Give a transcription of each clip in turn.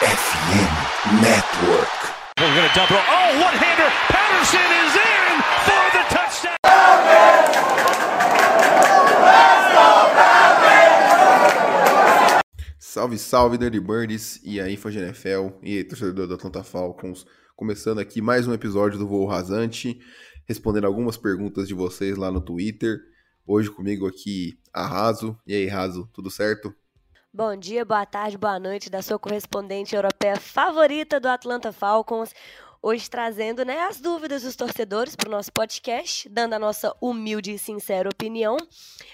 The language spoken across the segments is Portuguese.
FM Network. We're going to double. Oh, one-hander. Patterson is in for the touchdown. Salve, salve, Dirty Birds e aí, fã de NFL e aí, torcedor da Atlanta Falcons. Começando aqui mais um episódio do Voo Rasante, respondendo algumas perguntas de vocês lá no Twitter. Hoje comigo aqui, a Raso. E aí, Raso, tudo certo? Bom dia, boa tarde, boa noite da sua correspondente europeia favorita do Atlanta Falcons. Hoje trazendo né, as dúvidas dos torcedores para o nosso podcast, dando a nossa humilde e sincera opinião.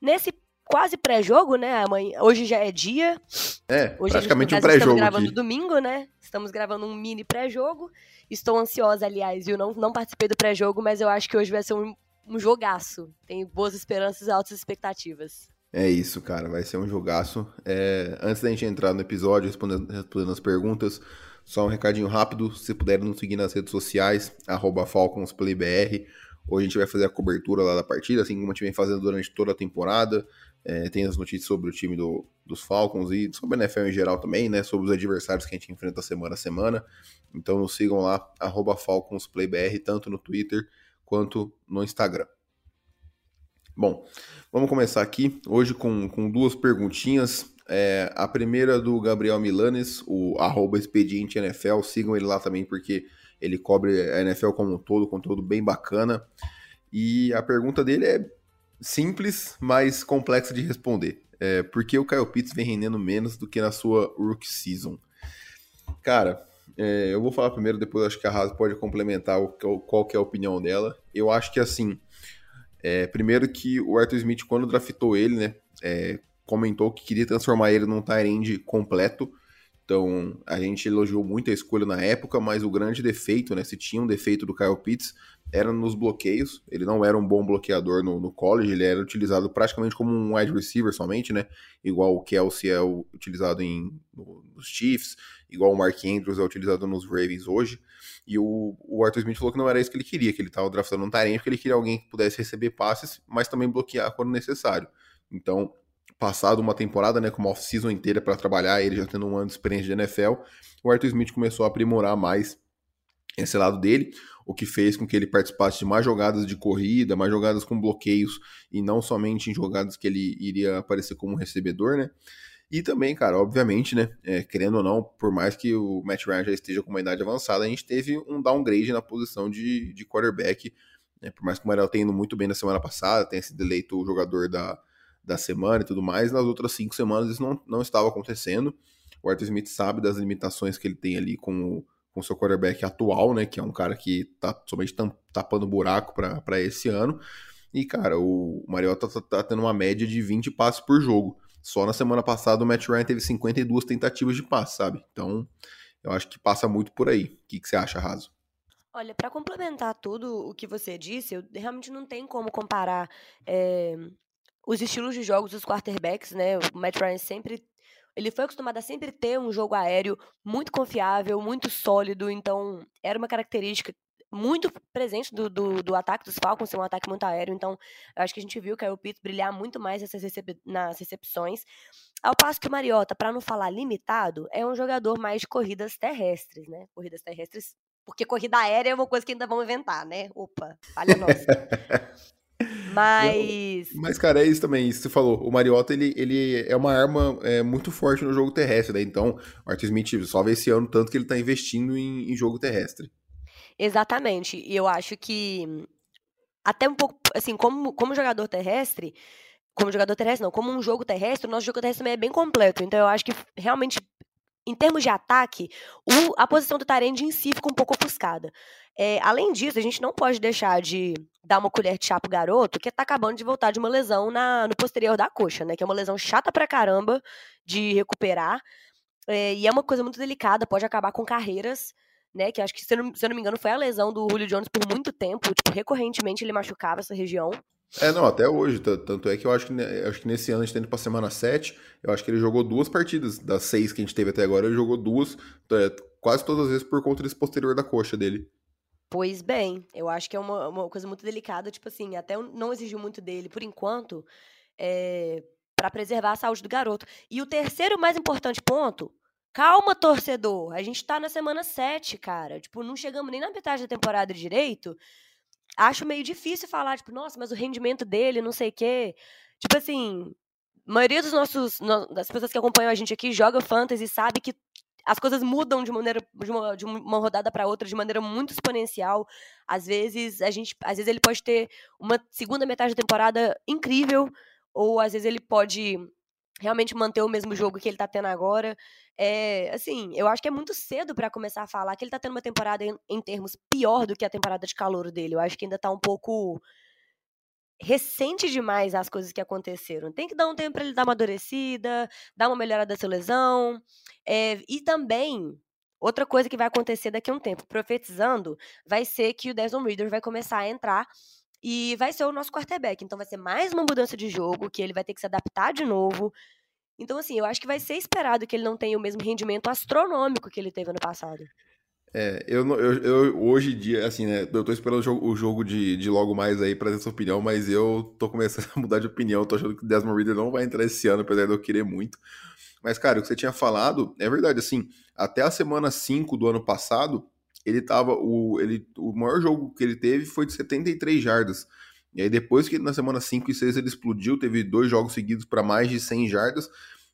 Nesse quase pré-jogo, né? Amanhã, hoje já é dia. É, hoje praticamente gente, um pré-jogo Estamos gravando aqui. domingo, né? Estamos gravando um mini pré-jogo. Estou ansiosa, aliás, viu? Não, não participei do pré-jogo, mas eu acho que hoje vai ser um, um jogaço. Tenho boas esperanças e altas expectativas. É isso, cara, vai ser um jogaço. É, antes da gente entrar no episódio, respondendo, respondendo as perguntas, só um recadinho rápido. Se puderem nos seguir nas redes sociais, FalconsPlayBR. Hoje a gente vai fazer a cobertura lá da partida, assim como a gente vem fazendo durante toda a temporada. É, tem as notícias sobre o time do, dos Falcons e sobre a NFL em geral também, né? Sobre os adversários que a gente enfrenta semana a semana. Então nos sigam lá, FalconsPlayBR, tanto no Twitter quanto no Instagram. Bom, vamos começar aqui hoje com, com duas perguntinhas. É, a primeira do Gabriel Milanes, o arroba expediente NFL, sigam ele lá também porque ele cobre a NFL como um todo, conteúdo bem bacana. E a pergunta dele é simples, mas complexa de responder. É, por que o Kyle Pitts vem rendendo menos do que na sua rookie season? Cara, é, eu vou falar primeiro, depois acho que a Haas pode complementar o, qual que é a opinião dela. Eu acho que assim, é, primeiro que o Arthur Smith, quando draftou ele, né, é, comentou que queria transformar ele num tight completo. Então, a gente elogiou muito a escolha na época, mas o grande defeito, né, se tinha um defeito do Kyle Pitts, era nos bloqueios. Ele não era um bom bloqueador no, no college, ele era utilizado praticamente como um wide receiver somente, né, igual o Kelsey é utilizado em, no, nos Chiefs, igual o Mark Andrews é utilizado nos Ravens hoje. E o, o, Arthur Smith falou que não era isso que ele queria, que ele estava draftando um tarente, porque ele queria alguém que pudesse receber passes, mas também bloquear quando necessário. Então, passado uma temporada, né, com uma off-season inteira para trabalhar, ele já tendo um ano de experiência de NFL, o Arthur Smith começou a aprimorar mais esse lado dele, o que fez com que ele participasse de mais jogadas de corrida, mais jogadas com bloqueios, e não somente em jogadas que ele iria aparecer como recebedor, né? E também, cara, obviamente, né, é, querendo ou não, por mais que o Matt Ryan já esteja com uma idade avançada, a gente teve um downgrade na posição de, de quarterback, né, por mais que o Mariel tenha ido muito bem na semana passada, tenha sido eleito o jogador da, da semana e tudo mais, nas outras cinco semanas isso não, não estava acontecendo. O Arthur Smith sabe das limitações que ele tem ali com o com seu quarterback atual, né, que é um cara que tá somente tapando buraco para esse ano. E, cara, o Mariota tá, tá, tendo uma média de 20 passes por jogo. Só na semana passada o Matt Ryan teve 52 tentativas de passe, sabe? Então, eu acho que passa muito por aí. O que, que você acha, Raso? Olha, para complementar tudo o que você disse, eu realmente não tem como comparar é, os estilos de jogos dos quarterbacks, né? O Matt Ryan sempre ele foi acostumado a sempre ter um jogo aéreo muito confiável, muito sólido, então era uma característica muito presente do, do, do, ataque dos Falcons, ser um ataque muito aéreo, então eu acho que a gente viu o Kyle Pitts brilhar muito mais recep nas recepções, ao passo que o Mariota, para não falar limitado, é um jogador mais de corridas terrestres, né, corridas terrestres, porque corrida aérea é uma coisa que ainda vão inventar, né, opa, falha nossa. Mas. Mas, cara, é isso também. Isso que você falou. O Mariota, ele, ele é uma arma é, muito forte no jogo terrestre, né? Então, o Arthur Smith só vê esse ano tanto que ele tá investindo em, em jogo terrestre. Exatamente. E eu acho que. Até um pouco. Assim, como, como jogador terrestre. Como jogador terrestre, não. Como um jogo terrestre, o nosso jogo terrestre também é bem completo. Então, eu acho que realmente em termos de ataque, o, a posição do Tarend em si fica um pouco ofuscada. É, além disso, a gente não pode deixar de dar uma colher de chá pro garoto, que tá acabando de voltar de uma lesão na, no posterior da coxa, né? Que é uma lesão chata pra caramba de recuperar. É, e é uma coisa muito delicada, pode acabar com carreiras, né? Que acho que, se eu, não, se eu não me engano, foi a lesão do Julio Jones por muito tempo. Tipo, recorrentemente ele machucava essa região. É, não, até hoje. Tanto é que eu acho que, acho que nesse ano a gente tá indo pra semana 7. Eu acho que ele jogou duas partidas. Das seis que a gente teve até agora, ele jogou duas. É, quase todas as vezes por conta desse posterior da coxa dele. Pois bem, eu acho que é uma, uma coisa muito delicada, tipo assim, até não exigiu muito dele, por enquanto, é, para preservar a saúde do garoto. E o terceiro mais importante ponto, Calma, torcedor. A gente tá na semana 7, cara. Tipo, não chegamos nem na metade da temporada direito. Acho meio difícil falar, tipo, nossa, mas o rendimento dele, não sei o quê. Tipo assim, a maioria dos nossos, das pessoas que acompanham a gente aqui joga fantasy sabe que as coisas mudam de maneira de uma, de uma rodada para outra de maneira muito exponencial. Às vezes a gente, às vezes ele pode ter uma segunda metade da temporada incrível ou às vezes ele pode realmente manter o mesmo jogo que ele tá tendo agora. É, assim, eu acho que é muito cedo para começar a falar que ele tá tendo uma temporada em, em, termos pior do que a temporada de calor dele. Eu acho que ainda tá um pouco recente demais as coisas que aconteceram. Tem que dar um tempo para ele dar uma amadurecida, dar uma melhorada da sua lesão. É, e também, outra coisa que vai acontecer daqui a um tempo, profetizando, vai ser que o Desmond Reader vai começar a entrar e vai ser o nosso quarterback. Então vai ser mais uma mudança de jogo, que ele vai ter que se adaptar de novo. Então, assim, eu acho que vai ser esperado que ele não tenha o mesmo rendimento astronômico que ele teve ano passado. É, eu, eu, eu, hoje em dia, assim, né, eu tô esperando o jogo, o jogo de, de logo mais aí pra ter sua opinião, mas eu tô começando a mudar de opinião, tô achando que Desmond Reader não vai entrar esse ano, apesar de eu querer muito. Mas, cara, o que você tinha falado é verdade, assim, até a semana 5 do ano passado, ele tava, o, ele, o maior jogo que ele teve foi de 73 jardas. E aí depois que na semana 5 e 6 ele explodiu, teve dois jogos seguidos para mais de 100 jardas,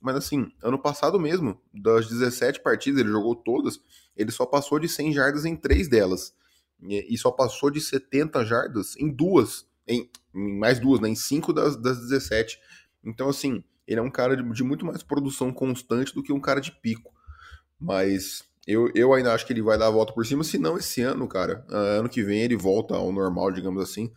mas assim, ano passado mesmo, das 17 partidas, ele jogou todas, ele só passou de 100 jardas em três delas. E só passou de 70 jardas em duas. Em, em mais duas, né? Em cinco das, das 17. Então, assim, ele é um cara de, de, muito mais produção constante do que um cara de pico. Mas eu, eu ainda acho que ele vai dar a volta por cima, se não esse ano, cara. Uh, ano que vem ele volta ao normal, digamos assim.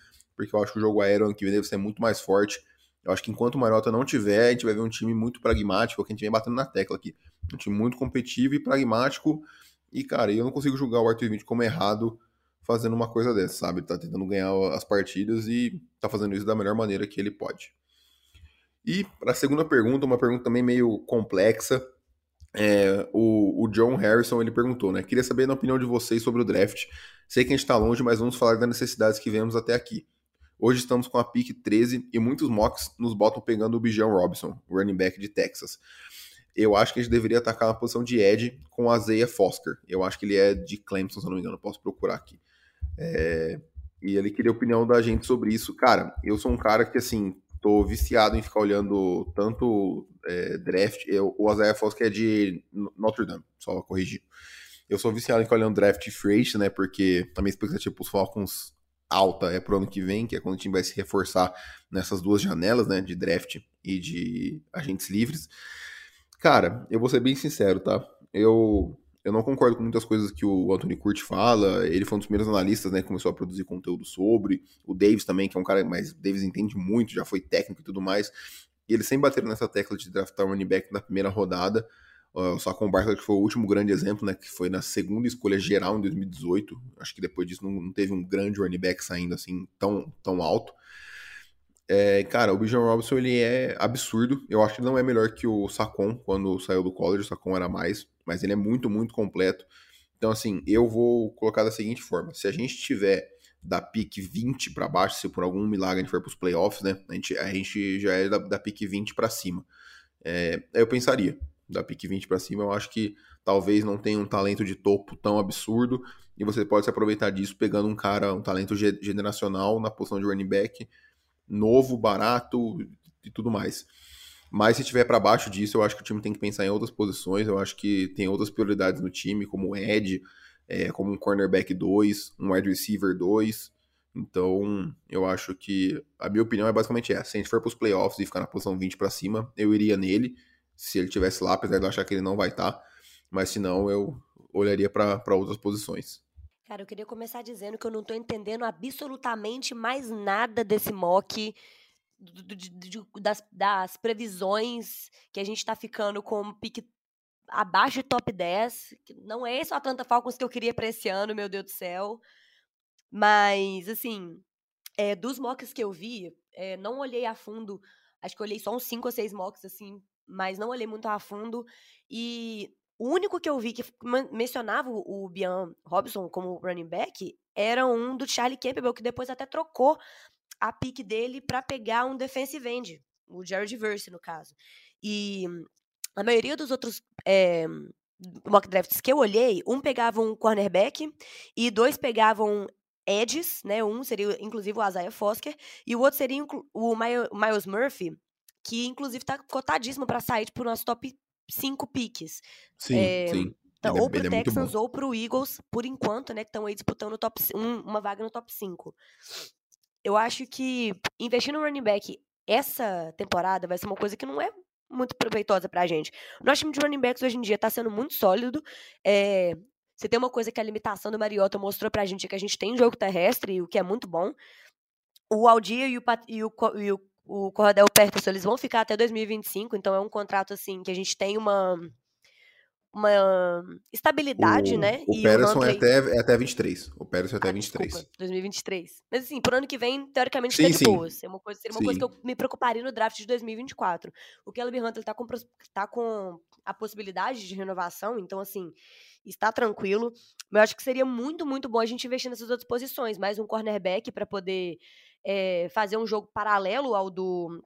Porque eu acho que o jogo aéreo ano que vem deve ser muito mais forte. Eu acho que enquanto o Marota não tiver, a gente vai ver um time muito pragmático, que a gente vem batendo na tecla aqui. Um time muito competitivo e pragmático e, cara, eu não consigo julgar o Arthur Smith como errado fazendo uma coisa dessa, sabe? Ele tá tentando ganhar as partidas e tá fazendo isso da melhor maneira que ele pode. E para a segunda pergunta, uma pergunta também meio complexa, é, o, o, John Harrison ele perguntou, né? Queria saber a opinião de vocês sobre o draft. Sei que a gente está longe, mas vamos falar das necessidades que vemos até aqui. Hoje estamos com a pick 13 e muitos mocks nos botam pegando o Bijan Robinson, running back de Texas eu acho que a gente deveria atacar uma posição de Ed com a Zeia Fosker. Eu acho que ele é de Clemson, se eu não me engano, posso procurar aqui. É... E ele queria a opinião da gente sobre isso. Cara, eu sou um cara que, assim, tô viciado em ficar olhando tanto é, draft. Eu, o Isaiah Fosker é de Notre Dame, só corrigir. Eu sou viciado em ficar olhando draft e free né? Porque a minha expectativa para os Falcons alta é pro ano que vem, que é quando o time vai se reforçar nessas duas janelas, né? De draft e de agentes livres. Cara, eu vou ser bem sincero, tá? Eu, eu não concordo com muitas coisas que o Anthony Curti fala. Ele foi um dos primeiros analistas, né? Que começou a produzir conteúdo sobre. O Davis também, que é um cara, mas Davis entende muito, já foi técnico e tudo mais. E eles sempre bateram nessa tecla de draftar o running back na primeira rodada. Só com o Barkley, que foi o último grande exemplo, né? Que foi na segunda escolha geral em 2018. Acho que depois disso não, não teve um grande running back saindo assim tão, tão alto. É, cara, o Bijan Robinson ele é absurdo. Eu acho que ele não é melhor que o Sacon quando saiu do college. O Sacon era mais, mas ele é muito, muito completo. Então, assim, eu vou colocar da seguinte forma: se a gente tiver da pick 20 para baixo, se por algum milagre a gente for para os playoffs, né? A gente, a gente já é da, da pick 20 para cima. É, eu pensaria, da pick 20 para cima, eu acho que talvez não tenha um talento de topo tão absurdo e você pode se aproveitar disso pegando um cara, um talento generacional na posição de running back novo, barato e tudo mais. Mas se tiver para baixo disso, eu acho que o time tem que pensar em outras posições. Eu acho que tem outras prioridades no time, como o Ed, é, como um cornerback 2, um wide receiver 2. Então, eu acho que a minha opinião é basicamente essa. Se a gente for para os playoffs e ficar na posição 20 para cima, eu iria nele, se ele tivesse lá, apesar de eu achar que ele não vai estar. Tá. Mas se não, eu olharia para outras posições. Cara, eu queria começar dizendo que eu não tô entendendo absolutamente mais nada desse mock, do, do, do, das, das, previsões que a gente tá ficando com pique abaixo de top 10. Não é só a Atlanta Falcons que eu queria para esse ano, meu Deus do céu. Mas, assim, é, dos mocks que eu vi, é, não olhei a fundo. Acho que olhei só uns 5 ou 6 mocks, assim, mas não olhei muito a fundo. E o único que eu vi que mencionava o Bian Robson como running back era um do Charlie Campbell, que depois até trocou a pique dele para pegar um defensive end, o Jared Verse, no caso. E a maioria dos outros é, mock drafts que eu olhei, um pegava um cornerback e dois pegavam edges, né? Um seria inclusive o Isaiah Fosker e o outro seria o Miles Murphy, que inclusive tá cotadíssimo para sair tipo, nosso top 5 piques. Sim, é, sim. Então, ou pro é Texans ou pro Eagles, por enquanto, né, que estão aí disputando top, um, uma vaga no top 5. Eu acho que investir no running back essa temporada vai ser uma coisa que não é muito proveitosa pra gente. Nosso time de running backs hoje em dia tá sendo muito sólido. É, você tem uma coisa que a limitação do Mariota mostrou pra gente, é que a gente tem jogo terrestre, o que é muito bom. O Aldia e o, e o, e o, o Cordell Peterson, eles vão ficar até 2025, então é um contrato, assim, que a gente tem uma uma estabilidade, o, né? O e Patterson é, até, é até 23. O Patterson é até ah, 23. Desculpa, 2023. Mas assim, pro ano que vem, teoricamente, sim, de sim. boa. Seria uma, coisa, seria uma coisa que eu me preocuparia no draft de 2024. O Caleb Hunter tá com, tá com a possibilidade de renovação, então assim, está tranquilo. Mas eu acho que seria muito, muito bom a gente investir nessas outras posições. Mais um cornerback para poder é, fazer um jogo paralelo ao do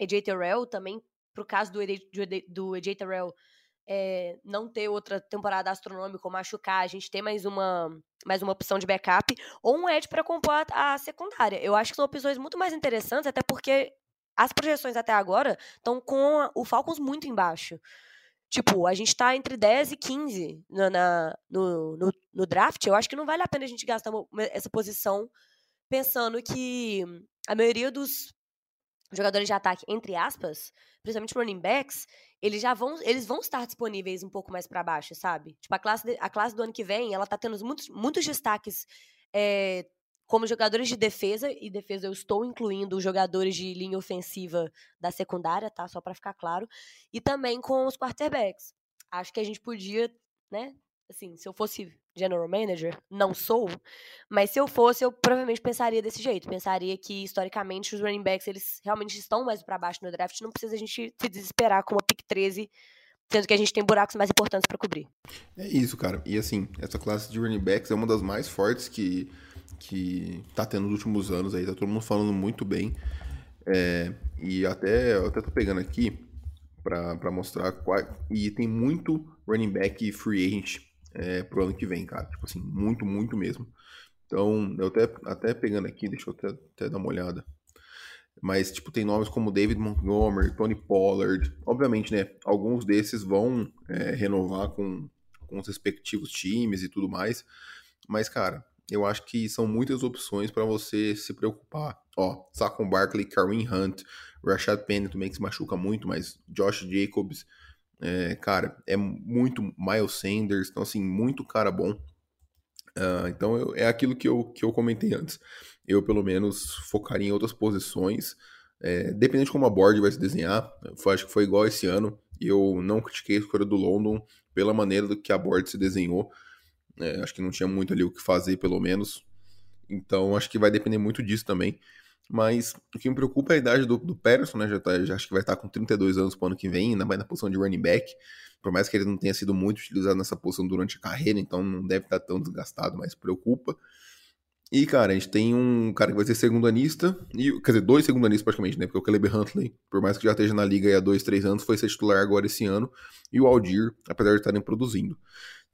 AJ Terrell, também pro caso do, do Terrell é, não ter outra temporada astronômica ou machucar, a gente ter mais uma, mais uma opção de backup, ou um edge para compor a, a, secundária. Eu acho que são opções muito mais interessantes, até porque as projeções até agora estão com o Falcons muito embaixo. Tipo, a gente tá entre 10 e 15 na, na no, no, no, draft. Eu acho que não vale a pena a gente gastar essa posição pensando que a maioria dos jogadores de ataque, entre aspas, principalmente running backs, eles já vão, eles vão estar disponíveis um pouco mais para baixo, sabe? Tipo, a classe, a classe do ano que vem, ela tá tendo muitos, muitos destaques é, como jogadores de defesa, e defesa eu estou incluindo os jogadores de linha ofensiva da secundária, tá? Só para ficar claro, e também com os quarterbacks. Acho que a gente podia, né, assim, se eu fosse general manager, não sou, mas se eu fosse, eu provavelmente pensaria desse jeito. Pensaria que, historicamente, os running backs, eles realmente estão mais para baixo no draft, não precisa a gente se desesperar com uma pick 13, sendo que a gente tem buracos mais importantes para cobrir. É isso, cara. E assim, essa classe de running backs é uma das mais fortes que, que tá tendo nos últimos anos aí, tá todo mundo falando muito bem. É, e até, eu até tô pegando aqui para mostrar qual, e tem muito running back free agent é, pro ano que vem, cara. Tipo assim, muito, muito mesmo. Então, eu até, até pegando aqui, deixa eu até, até dar uma olhada. Mas, tipo, tem nomes como David Montgomery, Tony Pollard. Obviamente, né? Alguns desses vão é, renovar com, com os respectivos times e tudo mais. Mas, cara, eu acho que são muitas opções para você se preocupar. Ó, Saquon Barkley, Kareem Hunt, Rashad Penny também que se machuca muito, mas Josh Jacobs, é, cara, é muito Miles Sanders, então assim, muito cara bom. Uh, então eu, é aquilo que eu, que eu comentei antes. Eu, pelo menos, focaria em outras posições. É, dependendo de como a board vai se desenhar, foi, acho que foi igual esse ano. Eu não critiquei a escolha do London pela maneira do que a board se desenhou. É, acho que não tinha muito ali o que fazer, pelo menos. Então acho que vai depender muito disso também. Mas o que me preocupa é a idade do, do Patterson, né? Já, tá, já acho que vai estar com 32 anos pro ano que vem, ainda mais na posição de running back. Por mais que ele não tenha sido muito utilizado nessa posição durante a carreira, então não deve estar tão desgastado, mas preocupa. E, cara, a gente tem um cara que vai ser segundo anista, e, quer dizer, dois segundo anistas praticamente, né? Porque o Caleb Huntley, por mais que já esteja na liga há dois, três anos, foi ser titular agora esse ano, e o Aldir, apesar de estarem produzindo.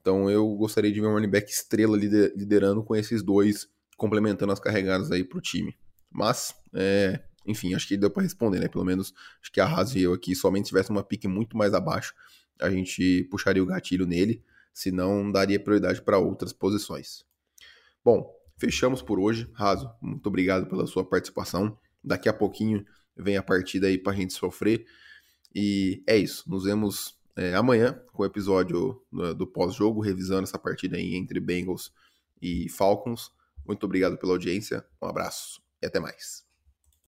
Então eu gostaria de ver um running back estrela liderando com esses dois, complementando as carregadas aí pro time. Mas, é, enfim, acho que deu para responder, né? Pelo menos acho que a Haas e eu aqui, somente tivesse uma pique muito mais abaixo, a gente puxaria o gatilho nele, senão daria prioridade para outras posições. Bom, fechamos por hoje. Raso, muito obrigado pela sua participação. Daqui a pouquinho vem a partida aí para a gente sofrer. E é isso. Nos vemos é, amanhã com o episódio do, do pós-jogo, revisando essa partida aí entre Bengals e Falcons. Muito obrigado pela audiência. Um abraço e até mais.